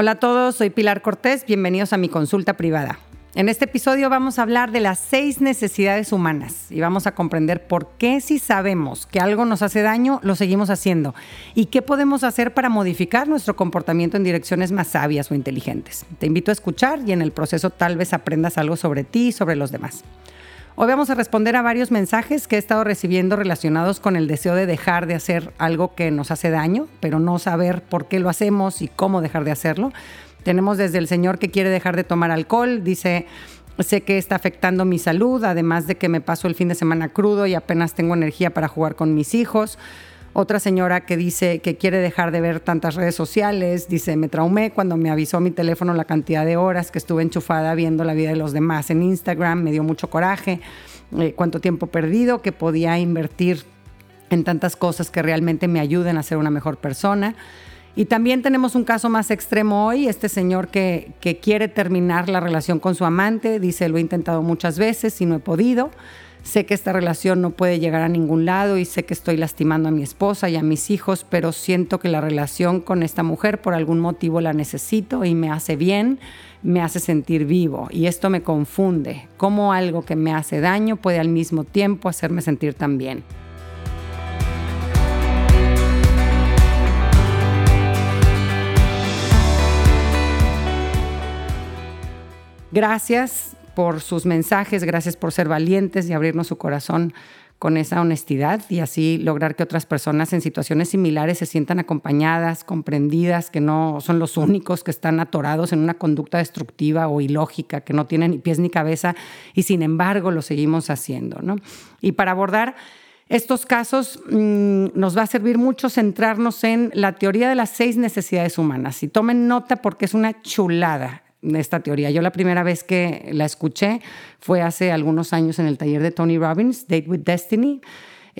Hola a todos, soy Pilar Cortés, bienvenidos a mi consulta privada. En este episodio vamos a hablar de las seis necesidades humanas y vamos a comprender por qué si sabemos que algo nos hace daño, lo seguimos haciendo y qué podemos hacer para modificar nuestro comportamiento en direcciones más sabias o inteligentes. Te invito a escuchar y en el proceso tal vez aprendas algo sobre ti y sobre los demás. Hoy vamos a responder a varios mensajes que he estado recibiendo relacionados con el deseo de dejar de hacer algo que nos hace daño, pero no saber por qué lo hacemos y cómo dejar de hacerlo. Tenemos desde el señor que quiere dejar de tomar alcohol, dice, sé que está afectando mi salud, además de que me paso el fin de semana crudo y apenas tengo energía para jugar con mis hijos. Otra señora que dice que quiere dejar de ver tantas redes sociales, dice, me traumé cuando me avisó mi teléfono la cantidad de horas que estuve enchufada viendo la vida de los demás en Instagram, me dio mucho coraje, eh, cuánto tiempo perdido que podía invertir en tantas cosas que realmente me ayuden a ser una mejor persona. Y también tenemos un caso más extremo hoy, este señor que, quiere terminar la relación con su amante, dice, lo he intentado muchas veces y no he podido. Sé que esta relación no puede llegar a ningún lado y sé que estoy lastimando a mi esposa y a mis hijos, pero siento que la relación con esta mujer por algún motivo la necesito y me hace bien, me hace sentir vivo. Y esto me confunde, cómo algo que me hace daño puede al mismo tiempo hacerme sentir tan bien. Gracias por sus mensajes, gracias por ser valientes y abrirnos su corazón con esa honestidad y así lograr que otras personas en situaciones similares se sientan acompañadas, comprendidas, que no son los únicos que están atorados en una conducta destructiva o ilógica, que no tienen ni pies ni cabeza y sin embargo lo seguimos haciendo. ¿no? Y para abordar estos casos mm, nos va a servir mucho centrarnos en la teoría de las seis necesidades humanas. Y tomen nota porque es una chulada esta teoría. Yo la primera vez que la escuché fue hace algunos años en el taller de Tony Robbins, Date with Destiny.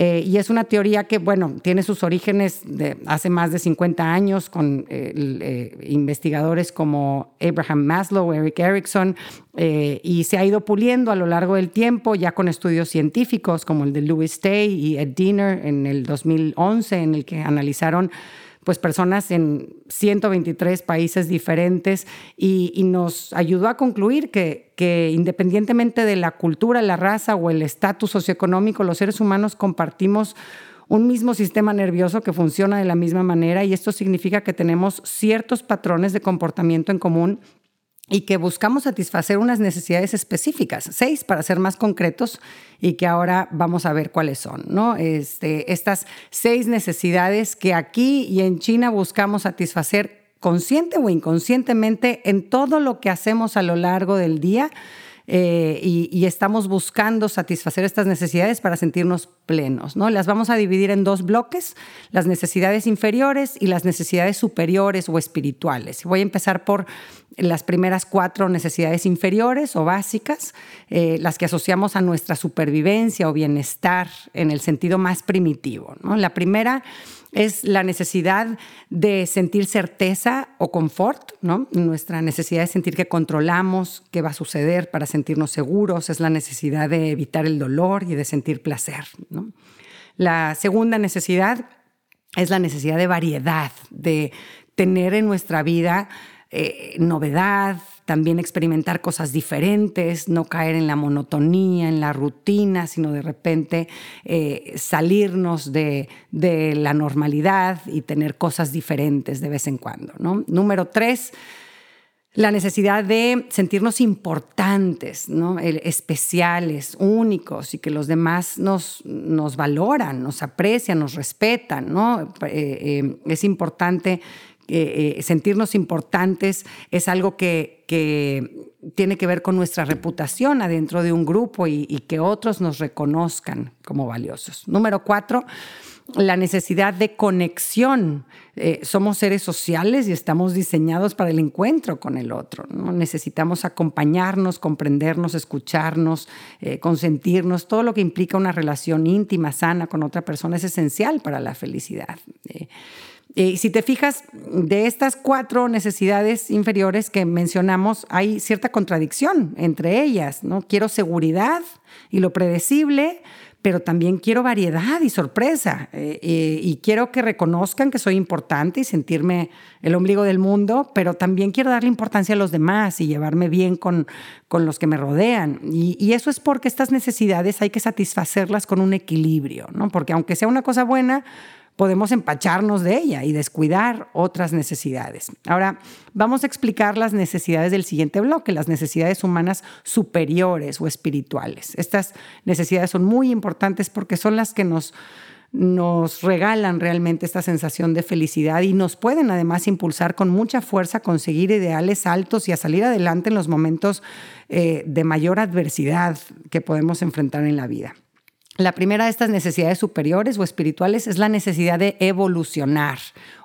Eh, y es una teoría que, bueno, tiene sus orígenes hace más de 50 años con eh, eh, investigadores como Abraham Maslow, Eric Erickson, y se ha ido puliendo a lo largo del tiempo, ya con estudios científicos como el de Louis Tay y Ed Diener en el 2011, en el que analizaron pues personas en 123 países diferentes y, nos ayudó a concluir que, que, independientemente de la cultura, la raza o el estatus socioeconómico, los seres humanos compartimos un mismo sistema nervioso que funciona de la misma manera y esto significa que tenemos ciertos patrones de comportamiento en común y que buscamos satisfacer unas necesidades específicas, seis para ser más concretos y que ahora vamos a ver cuáles son, ¿no? Este, estas seis necesidades que aquí y en China buscamos satisfacer consciente o inconscientemente en todo lo que hacemos a lo largo del día eh, y, estamos buscando satisfacer estas necesidades para sentirnos plenos. ¿no? Las vamos a dividir en dos bloques, las necesidades inferiores y las necesidades superiores o espirituales. Voy a empezar por las primeras cuatro necesidades inferiores o básicas, eh, las que asociamos a nuestra supervivencia o bienestar en el sentido más primitivo. La primera es la necesidad de sentir certeza o confort, ¿no? Nuestra necesidad de sentir que controlamos qué va a suceder para sentirnos seguros, es la necesidad de evitar el dolor y de sentir placer, La segunda necesidad es la necesidad de variedad, de tener en nuestra vida eh, novedad, también experimentar cosas diferentes, no caer en la monotonía, en la rutina, sino de repente eh, salirnos de, la normalidad y tener cosas diferentes de vez en cuando. ¿no? Número tres, la necesidad de sentirnos importantes, ¿no? especiales, únicos y que los demás nos, nos valoran, nos aprecian, nos respetan. ¿no? Eh, es importante eh, eh, sentirnos importantes es algo que, tiene que ver con nuestra reputación adentro de un grupo y, que otros nos reconozcan como valiosos. Número cuatro, la necesidad de conexión. Eh, somos seres sociales y estamos diseñados para el encuentro con el otro. Necesitamos acompañarnos, comprendernos, escucharnos, consentirnos. Todo lo que implica una relación íntima, sana con otra persona es esencial para la felicidad. Y si te fijas, de estas cuatro necesidades inferiores que mencionamos, hay cierta contradicción entre ellas. ¿no? Quiero seguridad y lo predecible, pero también quiero variedad y sorpresa. Eh, eh, y quiero que reconozcan que soy importante y sentirme el ombligo del mundo, pero también quiero darle importancia a los demás y llevarme bien con, con los que me rodean. Y, y, eso es porque estas necesidades hay que satisfacerlas con un equilibrio, ¿no? Porque aunque sea una cosa buena, podemos empacharnos de ella y descuidar otras necesidades. Ahora, vamos a explicar las necesidades del siguiente bloque, las necesidades humanas superiores o espirituales. Estas necesidades son muy importantes porque son las que nos nos regalan realmente esta sensación de felicidad y nos pueden además impulsar con mucha fuerza a conseguir ideales altos y a salir adelante en los momentos eh, de mayor adversidad que podemos enfrentar en la vida. La primera de estas necesidades superiores o espirituales es la necesidad de evolucionar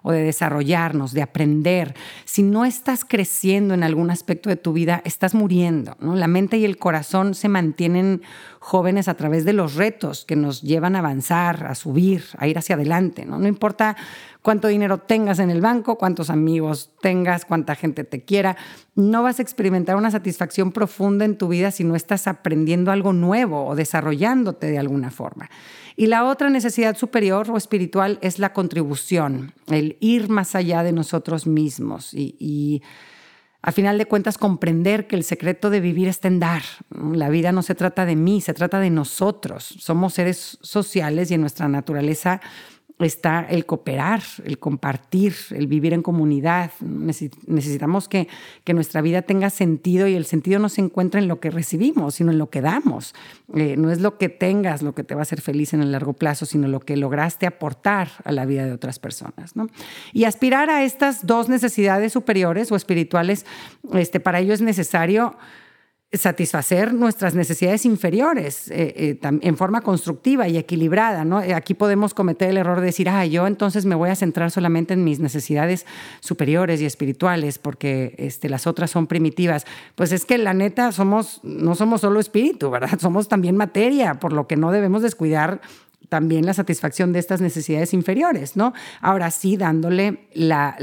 o de desarrollarnos, de aprender. Si no estás creciendo en algún aspecto de tu vida, estás muriendo. La mente y el corazón se mantienen jóvenes a través de los retos que nos llevan a avanzar, a subir, a ir hacia adelante. No, no importa cuánto dinero tengas en el banco, cuántos amigos tengas, cuánta gente te quiera. No vas a experimentar una satisfacción profunda en tu vida si no estás aprendiendo algo nuevo o desarrollándote de alguna forma. Y la otra necesidad superior o espiritual es la contribución, el ir más allá de nosotros mismos y, a final de cuentas comprender que el secreto de vivir está en dar. La vida no se trata de mí, se trata de nosotros. Somos seres sociales y en nuestra naturaleza está el cooperar, el compartir, el vivir en comunidad. Necesitamos que, que, nuestra vida tenga sentido y el sentido no se encuentra en lo que recibimos, sino en lo que damos. Eh, no es lo que tengas lo que te va a hacer feliz en el largo plazo, sino lo que lograste aportar a la vida de otras personas. ¿no? Y aspirar a estas dos necesidades superiores o espirituales, este, para ello es necesario satisfacer nuestras necesidades inferiores eh, eh, en forma constructiva y equilibrada. ¿no? Eh, aquí podemos cometer el error de decir, ah, yo entonces me voy a centrar solamente en mis necesidades superiores y espirituales porque este, las otras son primitivas. Pues es que la neta somos, no somos solo espíritu, ¿verdad? Somos también materia, por lo que no debemos descuidar también la satisfacción de estas necesidades inferiores, ¿no? Ahora sí, dándole la,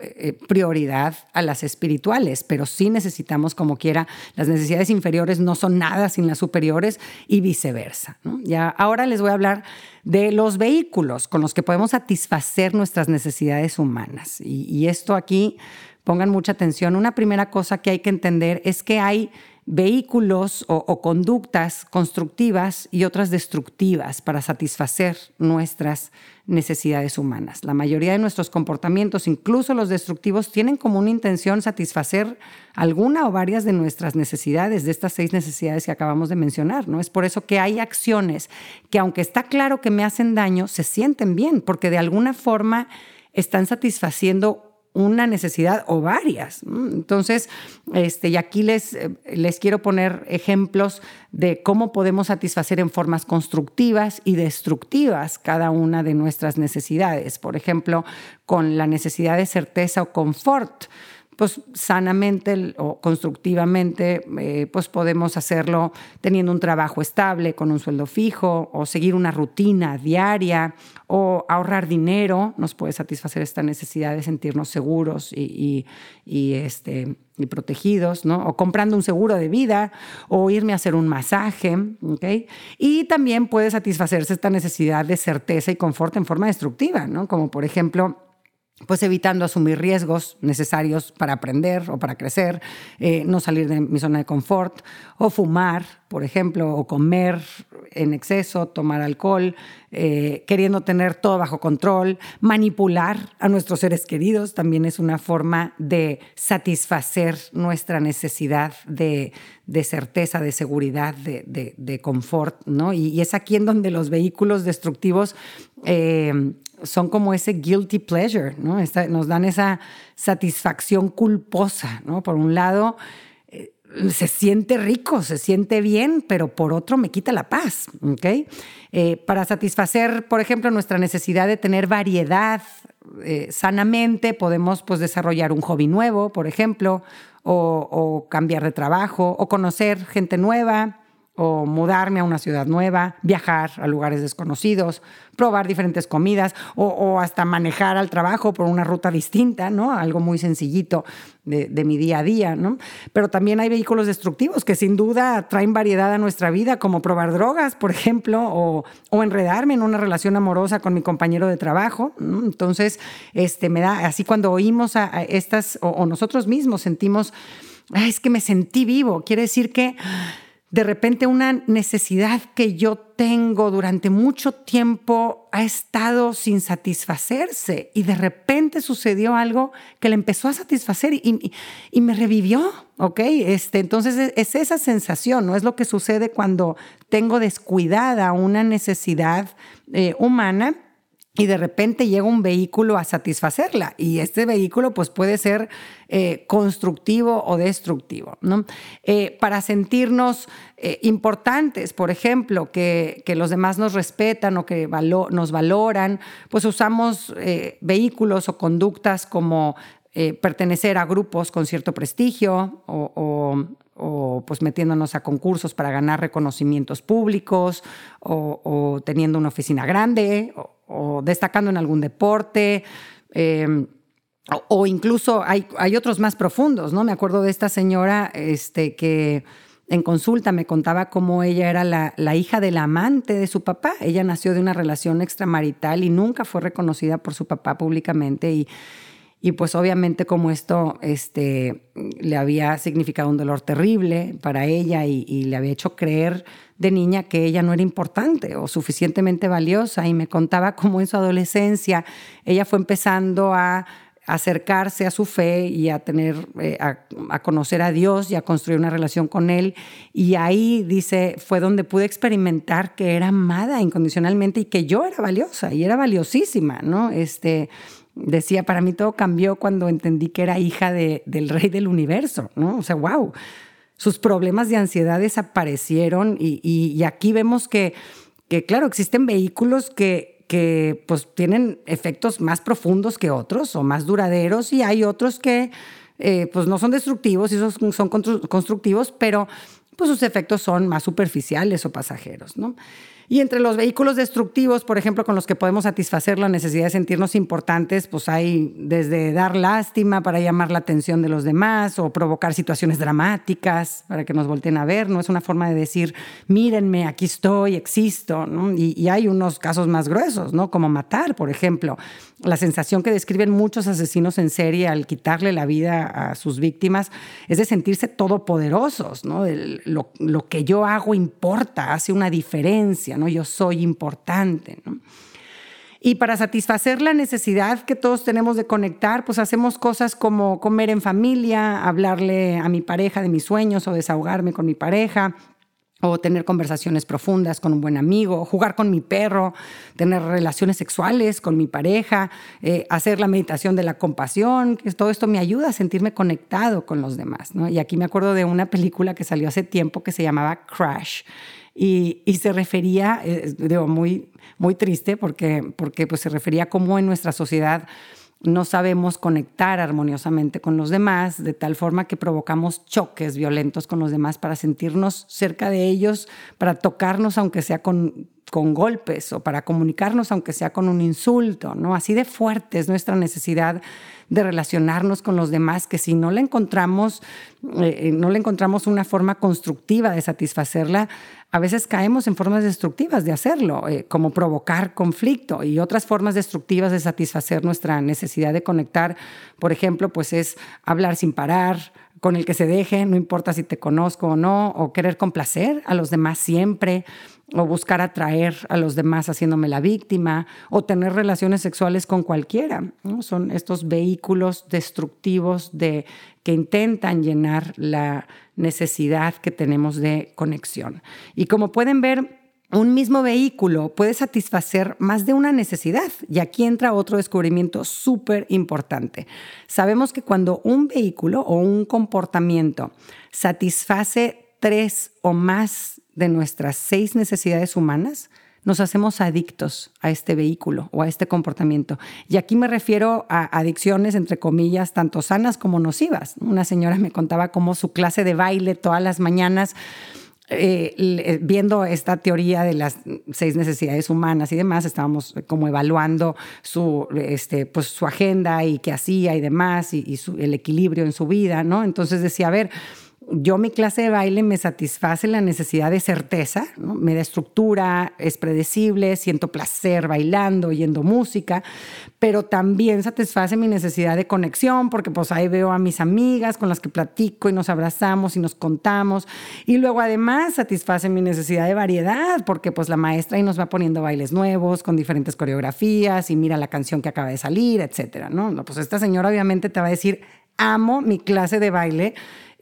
eh, prioridad a las espirituales, pero sí necesitamos, como quiera, las necesidades inferiores no son nada sin las superiores y viceversa. Ya, ahora les voy a hablar de los vehículos con los que podemos satisfacer nuestras necesidades humanas. Y esto aquí, pongan mucha atención. Una primera cosa que hay que entender es que hay vehículos o, conductas constructivas y otras destructivas para satisfacer nuestras necesidades humanas. La mayoría de nuestros comportamientos, incluso los destructivos, tienen como una intención satisfacer alguna o varias de nuestras necesidades, de estas seis necesidades que acabamos de mencionar. ¿no? Es por eso que hay acciones que, aunque está claro que me hacen daño, se sienten bien, porque de alguna forma están satisfaciendo una necesidad o varias. Entonces, este, y aquí les, les quiero poner ejemplos de cómo podemos satisfacer en formas constructivas y destructivas cada una de nuestras necesidades. Por ejemplo, con la necesidad de certeza o confort pues sanamente o constructivamente, eh, pues podemos hacerlo teniendo un trabajo estable, con un sueldo fijo, o seguir una rutina diaria, o ahorrar dinero, nos puede satisfacer esta necesidad de sentirnos seguros y, este, y protegidos, ¿no? O comprando un seguro de vida, o irme a hacer un masaje, ¿ok? Y también puede satisfacerse esta necesidad de certeza y confort en forma destructiva, ¿no? Como por ejemplo pues evitando asumir riesgos necesarios para aprender o para crecer, eh, no salir de mi zona de confort, o fumar, por ejemplo, o comer en exceso, tomar alcohol, eh, queriendo tener todo bajo control, manipular a nuestros seres queridos, también es una forma de satisfacer nuestra necesidad de, certeza, de seguridad, de, confort, ¿no? Y, es aquí en donde los vehículos destructivos eh, son como ese guilty pleasure, ¿no? nos dan esa satisfacción culposa, ¿no? Por un lado, eh, se siente rico, se siente bien, pero por otro me quita la paz, ¿ok? Eh, para satisfacer, por ejemplo, nuestra necesidad de tener variedad eh, sanamente, podemos pues, desarrollar un hobby nuevo, por ejemplo, o, o cambiar de trabajo, o conocer gente nueva, o mudarme a una ciudad nueva, viajar a lugares desconocidos, probar diferentes comidas o, hasta manejar al trabajo por una ruta distinta, ¿no? Algo muy sencillito de, mi día a día, ¿no? Pero también hay vehículos destructivos que sin duda traen variedad a nuestra vida, como probar drogas, por ejemplo, o, enredarme en una relación amorosa con mi compañero de trabajo. Entonces, este, me da, así cuando oímos a, estas, o, o nosotros mismos sentimos, es que me sentí vivo, quiere decir que de repente una necesidad que yo tengo durante mucho tiempo ha estado sin satisfacerse y de repente sucedió algo que le empezó a satisfacer y, me revivió, ¿ok? Este, entonces es, esa sensación, ¿no? Es lo que sucede cuando tengo descuidada una necesidad eh, humana y de repente llega un vehículo a satisfacerla y este vehículo pues puede ser eh, constructivo o destructivo. ¿no? Eh, para sentirnos eh, importantes, por ejemplo, que, que, los demás nos respetan o que nos valoran, pues usamos vehículos o conductas como pertenecer a grupos con cierto prestigio o, o pues metiéndonos a concursos para ganar reconocimientos públicos o, teniendo una oficina grande destacando en algún deporte. Em, o, incluso hay, hay, otros más profundos, ¿no? Me acuerdo de esta señora este, que en consulta me contaba cómo ella era la, la, hija del amante de su papá. Ella nació de una relación extramarital y nunca fue reconocida por su papá públicamente y y pues obviamente como esto este, le había significado un dolor terrible para ella y, le había hecho creer de niña que ella no era importante o suficientemente valiosa y me contaba cómo en su adolescencia ella fue empezando a acercarse a su fe y a tener eh, a, conocer a Dios y a construir una relación con él. Y ahí dice fue donde pude experimentar que era amada incondicionalmente y que yo era valiosa y era valiosísima no este decía, para mí todo cambió cuando entendí que era hija del rey del universo, ¿no? O sea, wow, sus problemas de ansiedad desaparecieron y, aquí vemos que, que, claro, existen vehículos que, que pues tienen efectos más profundos que otros o más duraderos y hay otros que eh, pues no son destructivos y son, son constructivos, pero pues sus efectos son más superficiales o pasajeros, ¿no? Y entre los vehículos destructivos, por ejemplo, con los que podemos satisfacer la necesidad de sentirnos importantes, pues hay desde dar lástima para llamar la atención de los demás o provocar situaciones dramáticas para que nos volteen a ver, ¿no? Es una forma de decir, mírenme, aquí estoy, existo, ¿no? Y, y hay unos casos más gruesos, ¿no? Como matar, por ejemplo. La sensación que describen muchos asesinos en serie al quitarle la vida a sus víctimas es de sentirse todopoderosos, ¿no? lo, lo que yo hago importa, hace una diferencia. ¿no? Yo soy importante, Y para satisfacer la necesidad que todos tenemos de conectar, pues hacemos cosas como comer en familia, hablarle a mi pareja de mis sueños o desahogarme con mi pareja, o tener conversaciones profundas con un buen amigo, jugar con mi perro, tener relaciones sexuales con mi pareja, eh, hacer la meditación de la compasión, que todo esto me ayuda a sentirme conectado con los demás. Y aquí me acuerdo de una película que salió hace tiempo que se llamaba Crash y, se refería, eh, muy, muy triste porque, porque pues se refería a cómo en nuestra sociedad no sabemos conectar armoniosamente con los demás, de tal forma que provocamos choques violentos con los demás para sentirnos cerca de ellos, para tocarnos aunque sea con, con golpes o para comunicarnos aunque sea con un insulto, ¿no? Así de fuerte es nuestra necesidad de relacionarnos con los demás, que si no le encontramos, eh, no le encontramos una forma constructiva de satisfacerla, a veces caemos en formas destructivas de hacerlo, eh, como provocar conflicto y otras formas destructivas de satisfacer nuestra necesidad de conectar, por ejemplo, pues es hablar sin parar, con el que se deje, no importa si te conozco o no, o querer complacer a los demás siempre, o buscar atraer a los demás haciéndome la víctima, o tener relaciones sexuales con cualquiera. Son estos vehículos destructivos de, que intentan llenar la necesidad que tenemos de conexión. Y como pueden ver, un mismo vehículo puede satisfacer más de una necesidad. Y aquí entra otro descubrimiento súper importante. Sabemos que cuando un vehículo o un comportamiento satisface tres o más de nuestras seis necesidades humanas, nos hacemos adictos a este vehículo o a este comportamiento. Y aquí me refiero a adicciones, entre comillas, tanto sanas como nocivas. Una señora me contaba cómo su clase de baile todas las mañanas eh, eh, viendo esta teoría de las seis necesidades humanas y demás, estábamos como evaluando su, este, pues, su agenda y qué hacía y demás, y, el equilibrio en su vida, ¿no? Entonces decía, a ver, yo mi clase de baile me satisface la necesidad de certeza, me da estructura, es predecible, siento placer bailando, oyendo música, pero también satisface mi necesidad de conexión porque pues ahí veo a mis amigas con las que platico y nos abrazamos y nos contamos y luego además satisface mi necesidad de variedad porque pues la maestra ahí nos va poniendo bailes nuevos con diferentes coreografías y mira la canción que acaba de salir, etcétera, ¿no? Pues esta señora obviamente te va a decir, amo mi clase de baile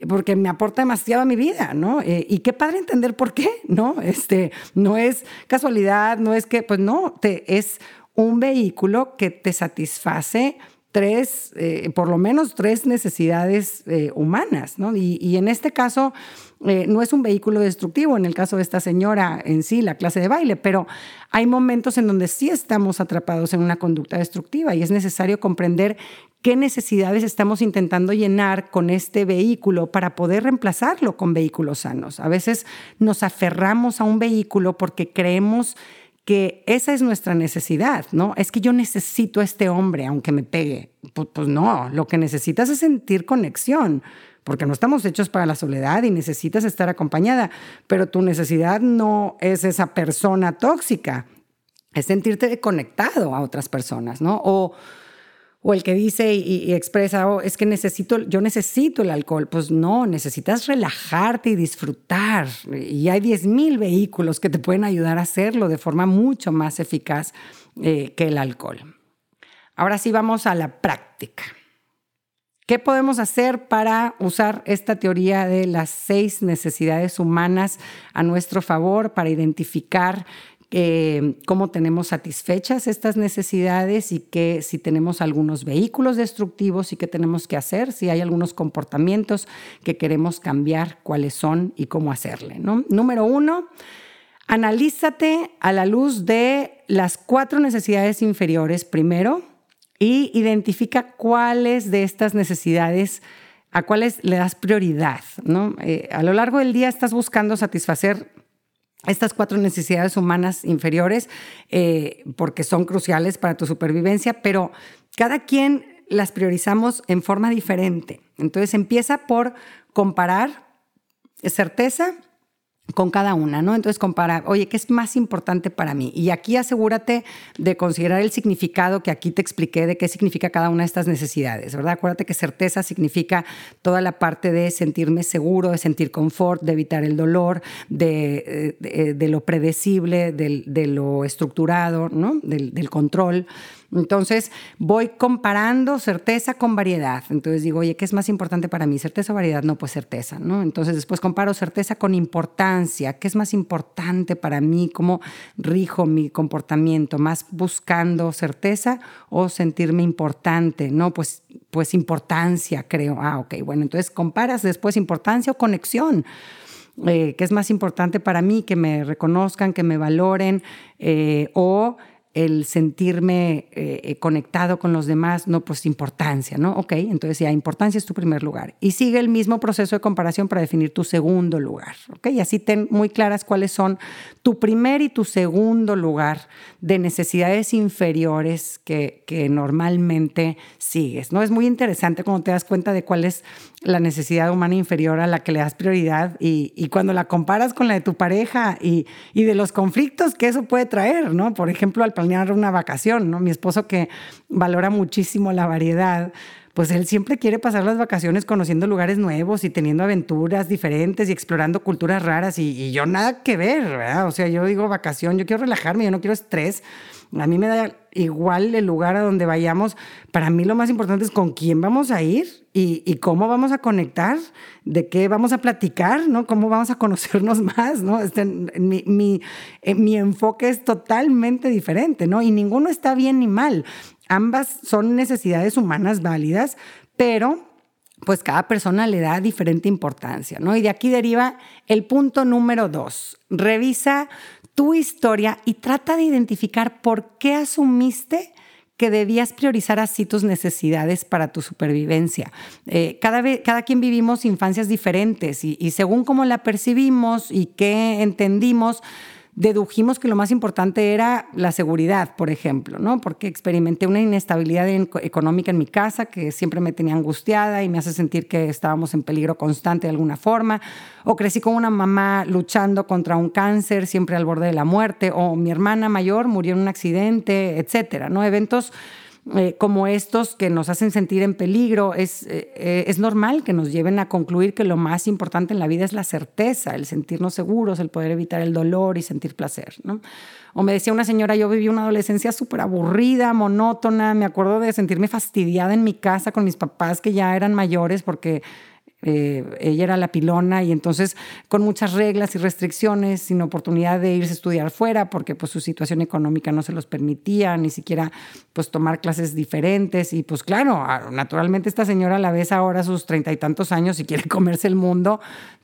porque me aporta demasiado a mi vida, ¿no? Eh, y qué padre entender por qué, ¿no? Este, no es casualidad, no es que, pues no, te, es un vehículo que te satisface tres, eh, por lo menos tres necesidades eh, humanas, ¿no? Y, en este caso no es un vehículo destructivo, en el caso de esta señora en sí, la clase de baile, pero hay momentos en donde sí estamos atrapados en una conducta destructiva y es necesario comprender qué necesidades estamos intentando llenar con este vehículo para poder reemplazarlo con vehículos sanos. A veces nos aferramos a un vehículo porque creemos que esa es nuestra necesidad, ¿no? Es que yo necesito a este hombre aunque me pegue. Pues, no, lo que necesitas es sentir conexión, porque no estamos hechos para la soledad y necesitas estar acompañada, pero tu necesidad no es esa persona tóxica, es sentirte conectado a otras personas, ¿no? O o el que dice y, expresa, oh, es que necesito, yo necesito el alcohol. Pues no, necesitas relajarte y disfrutar. Y hay 10.000 vehículos que te pueden ayudar a hacerlo de forma mucho más eficaz eh, que el alcohol. Ahora sí vamos a la práctica. ¿Qué podemos hacer para usar esta teoría de las seis necesidades humanas a nuestro favor para identificar eh, cómo tenemos satisfechas estas necesidades y que si tenemos algunos vehículos destructivos y qué tenemos que hacer, si hay algunos comportamientos que queremos cambiar, cuáles son y cómo hacerle. Número uno, analízate a la luz de las cuatro necesidades inferiores primero y identifica cuáles de estas necesidades a cuáles le das prioridad. ¿no? Eh, a lo largo del día estás buscando satisfacer estas cuatro necesidades humanas inferiores eh, porque son cruciales para tu supervivencia, pero cada quien las priorizamos en forma diferente. Entonces empieza por comparar certeza, con cada una, ¿no? Entonces compara, oye, ¿qué es más importante para mí? Y aquí asegúrate de considerar el significado que aquí te expliqué de qué significa cada una de estas necesidades, ¿verdad? Acuérdate que certeza significa toda la parte de sentirme seguro, de sentir confort, de evitar el dolor, de, de, lo predecible, de, lo estructurado, ¿no? Del control. Entonces voy comparando certeza con variedad. Entonces digo, oye, ¿qué es más importante para mí? ¿Certeza o variedad? No, pues certeza, ¿no? Entonces después comparo certeza con importancia. ¿Qué es más importante para mí? ¿Cómo rijo mi comportamiento? ¿Más buscando certeza o sentirme importante? No, pues, pues importancia, creo. Ah, ok, bueno, entonces comparas después importancia o conexión. Eh, ¿Qué es más importante para mí? Que me reconozcan, que me valoren eh, o el sentirme eh, eh, conectado con los demás, no, pues importancia, ¿no? Ok, entonces ya, importancia es tu primer lugar. Y sigue el mismo proceso de comparación para definir tu segundo lugar, ¿ok? Y así ten muy claras cuáles son tu primer y tu segundo lugar de necesidades inferiores que, que normalmente sigues, ¿no? Es muy interesante cuando te das cuenta de cuál es la necesidad humana inferior a la que le das prioridad y, y cuando la comparas con la de tu pareja y, y de los conflictos que eso puede traer, ¿no? Por ejemplo, al una vacación, ¿no? Mi esposo que valora muchísimo la variedad, pues él siempre quiere pasar las vacaciones conociendo lugares nuevos y teniendo aventuras diferentes y explorando culturas raras y, yo nada que ver. O sea, yo digo vacación, yo quiero relajarme, yo no quiero estrés. A mí me da igual el lugar a donde vayamos. Para mí lo más importante es con quién vamos a ir y, cómo vamos a conectar, de qué vamos a platicar, ¿no? Cómo vamos a conocernos más, ¿no? Este, mi, mi, eh, mi enfoque es totalmente diferente, ¿no? Y ninguno está bien ni mal. Ambas son necesidades humanas válidas, pero pues cada persona le da diferente importancia, ¿no? Y de aquí deriva el punto número dos. Revisa tu historia y trata de identificar por qué asumiste que debías priorizar así tus necesidades para tu supervivencia. Eh, cada, cada quien vivimos infancias diferentes y según cómo la percibimos y qué entendimos, dedujimos que lo más importante era la seguridad, por ejemplo, ¿no? Porque experimenté una inestabilidad económica en mi casa que siempre me tenía angustiada y me hace sentir que estábamos en peligro constante de alguna forma, o crecí con una mamá luchando contra un cáncer, siempre al borde de la muerte, o mi hermana mayor murió en un accidente, etcétera, ¿no? Eventos eh, como estos que nos hacen sentir en peligro, es, eh, eh, es normal que nos lleven a concluir que lo más importante en la vida es la certeza, el sentirnos seguros, el poder evitar el dolor y sentir placer. ¿no? O me decía una señora, yo viví una adolescencia súper aburrida, monótona, me acuerdo de sentirme fastidiada en mi casa con mis papás que ya eran mayores porque eh, ella era la pilona y entonces con muchas reglas y restricciones, sin oportunidad de irse a estudiar fuera porque pues su situación económica no se los permitía, ni siquiera pues tomar clases diferentes y pues claro, naturalmente esta señora la ves ahora a sus treinta y tantos años y quiere comerse el mundo,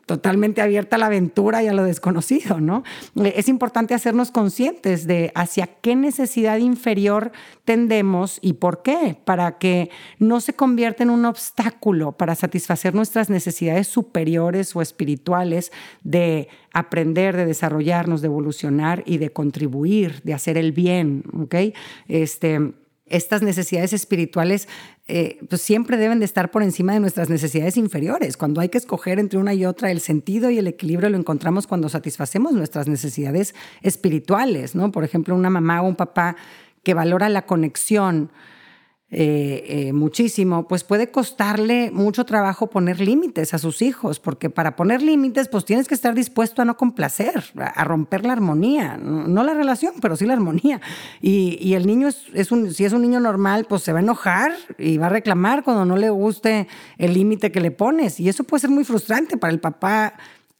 totalmente abierta a la aventura y a lo desconocido, ¿no? Eh, es importante hacernos conscientes de hacia qué necesidad inferior tendemos y por qué, para que no se convierta en un obstáculo para satisfacer necesidades superiores o espirituales de aprender, de desarrollarnos, de evolucionar y de contribuir, de hacer el bien, ¿ok? Este, estas necesidades espirituales eh, pues siempre deben de estar por encima de nuestras necesidades inferiores. Cuando hay que escoger entre una y otra, el sentido y el equilibrio lo encontramos cuando satisfacemos nuestras necesidades espirituales, ¿no? Por ejemplo, una mamá o un papá que valora la conexión, eh, eh, muchísimo, pues puede costarle mucho trabajo poner límites a sus hijos, porque para poner límites, pues tienes que estar dispuesto a no complacer, a, romper la armonía, no, la relación, pero sí la armonía. Y, el niño, es, un, si es un niño normal, pues se va a enojar y va a reclamar cuando no le guste el límite que le pones. Y eso puede ser muy frustrante para el papá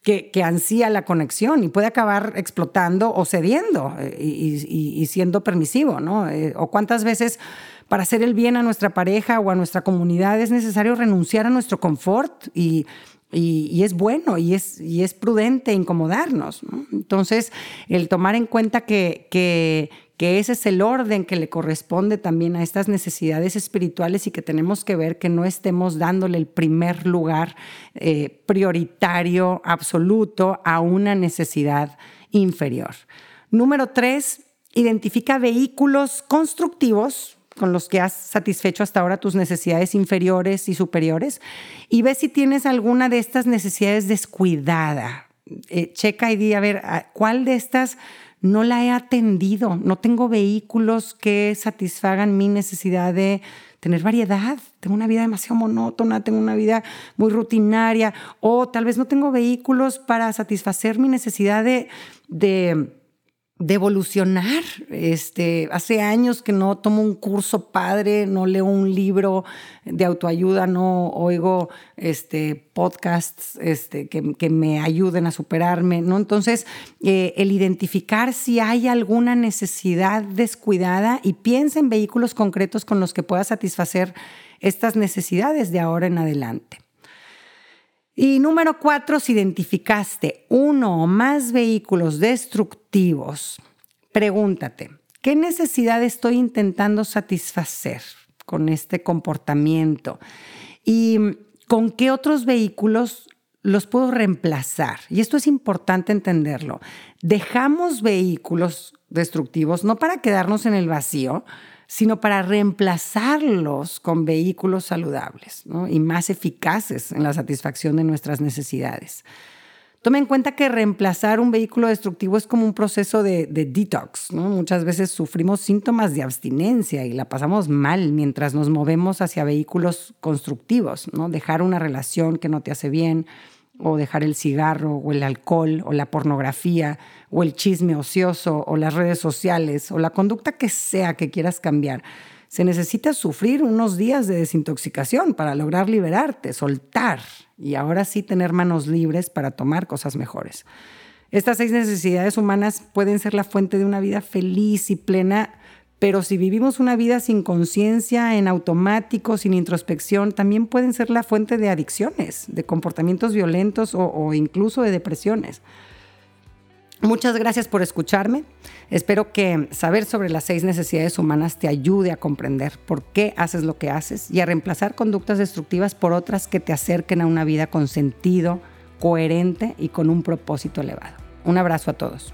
que, ansía la conexión y puede acabar explotando o cediendo eh, y, siendo permisivo, ¿no? o cuántas veces para hacer el bien a nuestra pareja o a nuestra comunidad es necesario renunciar a nuestro confort y, es bueno y es, y es prudente incomodarnos. Entonces, el tomar en cuenta que, que, ese es el orden que le corresponde también a estas necesidades espirituales y que tenemos que ver que no estemos dándole el primer lugar eh, prioritario, absoluto, a una necesidad inferior. Número tres, identifica vehículos constructivos con los que has satisfecho hasta ahora tus necesidades inferiores y superiores y ve si tienes alguna de estas necesidades descuidada. Eh, checa y di, a ver, ¿cuál de estas no la he atendido? No tengo vehículos que satisfagan mi necesidad de tener variedad. Tengo una vida demasiado monótona, tengo una vida muy rutinaria o tal vez no tengo vehículos para satisfacer mi necesidad de, de de evolucionar. Este, hace años que no tomo un curso padre, no leo un libro de autoayuda, no oigo este, podcasts este, que, me ayuden a superarme. ¿no? Entonces, eh, el identificar si hay alguna necesidad descuidada y piensa en vehículos concretos con los que pueda satisfacer estas necesidades de ahora en adelante. Y número cuatro, si identificaste uno o más vehículos destructivos, pregúntate, ¿qué necesidad estoy intentando satisfacer con este comportamiento? ¿Y con qué otros vehículos los puedo reemplazar? Y esto es importante entenderlo. Dejamos vehículos destructivos no para quedarnos en el vacío, sino para reemplazarlos con vehículos saludables y más eficaces en la satisfacción de nuestras necesidades. Tome en cuenta que reemplazar un vehículo destructivo es como un proceso de, detox. Muchas veces sufrimos síntomas de abstinencia y la pasamos mal mientras nos movemos hacia vehículos constructivos. ¿no? Dejar una relación que no te hace bien, o dejar el cigarro o el alcohol o la pornografía o el chisme ocioso o las redes sociales o la conducta que sea que quieras cambiar. Se necesita sufrir unos días de desintoxicación para lograr liberarte, soltar y ahora sí tener manos libres para tomar cosas mejores. Estas seis necesidades humanas pueden ser la fuente de una vida feliz y plena pero si vivimos una vida sin conciencia, en automático, sin introspección, también pueden ser la fuente de adicciones, de comportamientos violentos o, incluso de depresiones. Muchas gracias por escucharme. Espero que saber sobre las seis necesidades humanas te ayude a comprender por qué haces lo que haces y a reemplazar conductas destructivas por otras que te acerquen a una vida con sentido, coherente y con un propósito elevado. Un abrazo a todos.